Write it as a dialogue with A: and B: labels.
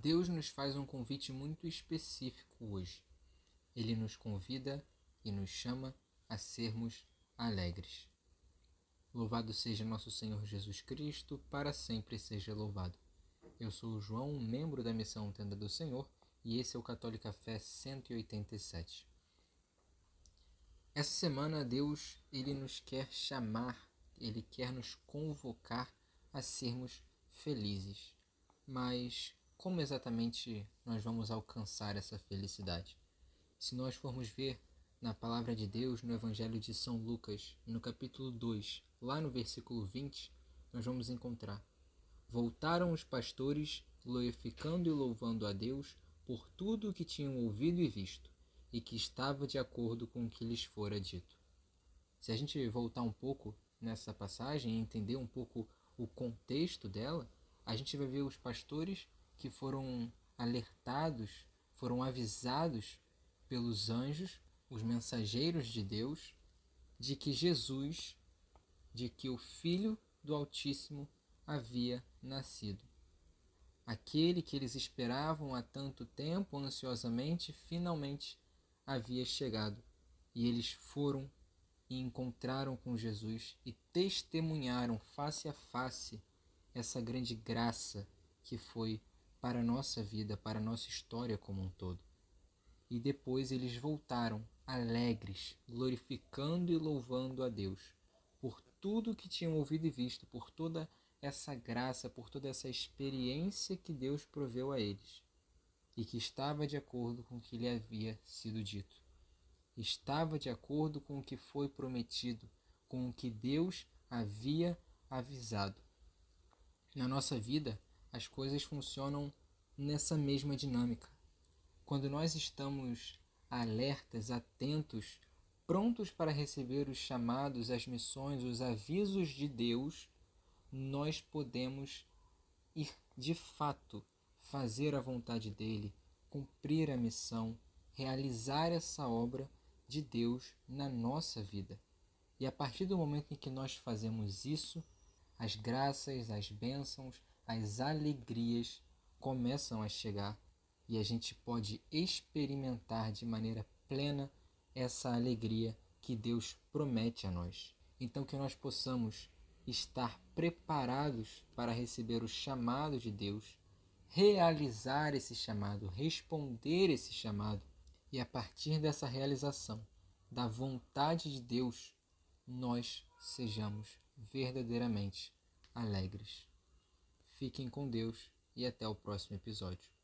A: Deus nos faz um convite muito específico hoje. Ele nos convida e nos chama a sermos alegres. Louvado seja nosso Senhor Jesus Cristo, para sempre seja louvado. Eu sou o João, membro da Missão Tenda do Senhor, e esse é o Católica Fé 187. Essa semana Deus ele nos quer chamar, ele quer nos convocar a sermos felizes. Mas como exatamente nós vamos alcançar essa felicidade? Se nós formos ver na palavra de Deus no Evangelho de São Lucas, no capítulo 2, lá no versículo 20, nós vamos encontrar: Voltaram os pastores, glorificando e louvando a Deus por tudo o que tinham ouvido e visto, e que estava de acordo com o que lhes fora dito. Se a gente voltar um pouco nessa passagem e entender um pouco o contexto dela, a gente vai ver os pastores que foram alertados, foram avisados pelos anjos, os mensageiros de Deus, de que Jesus, de que o Filho do Altíssimo havia nascido. Aquele que eles esperavam há tanto tempo, ansiosamente, finalmente havia chegado. E eles foram e encontraram com Jesus e testemunharam face a face essa grande graça que foi para a nossa vida, para a nossa história como um todo. E depois eles voltaram alegres, glorificando e louvando a Deus por tudo que tinham ouvido e visto, por toda essa graça, por toda essa experiência que Deus proveu a eles e que estava de acordo com o que lhe havia sido dito. Estava de acordo com o que foi prometido, com o que Deus havia avisado. Na nossa vida, as coisas funcionam nessa mesma dinâmica. Quando nós estamos alertas, atentos, prontos para receber os chamados, as missões, os avisos de Deus, nós podemos ir de fato fazer a vontade dele, cumprir a missão, realizar essa obra de Deus na nossa vida. E a partir do momento em que nós fazemos isso, as graças, as bênçãos, as alegrias começam a chegar e a gente pode experimentar de maneira plena essa alegria que Deus promete a nós. Então, que nós possamos estar preparados para receber o chamado de Deus, realizar esse chamado, responder esse chamado, e a partir dessa realização da vontade de Deus, nós sejamos verdadeiramente alegres. Fiquem com Deus e até o próximo episódio.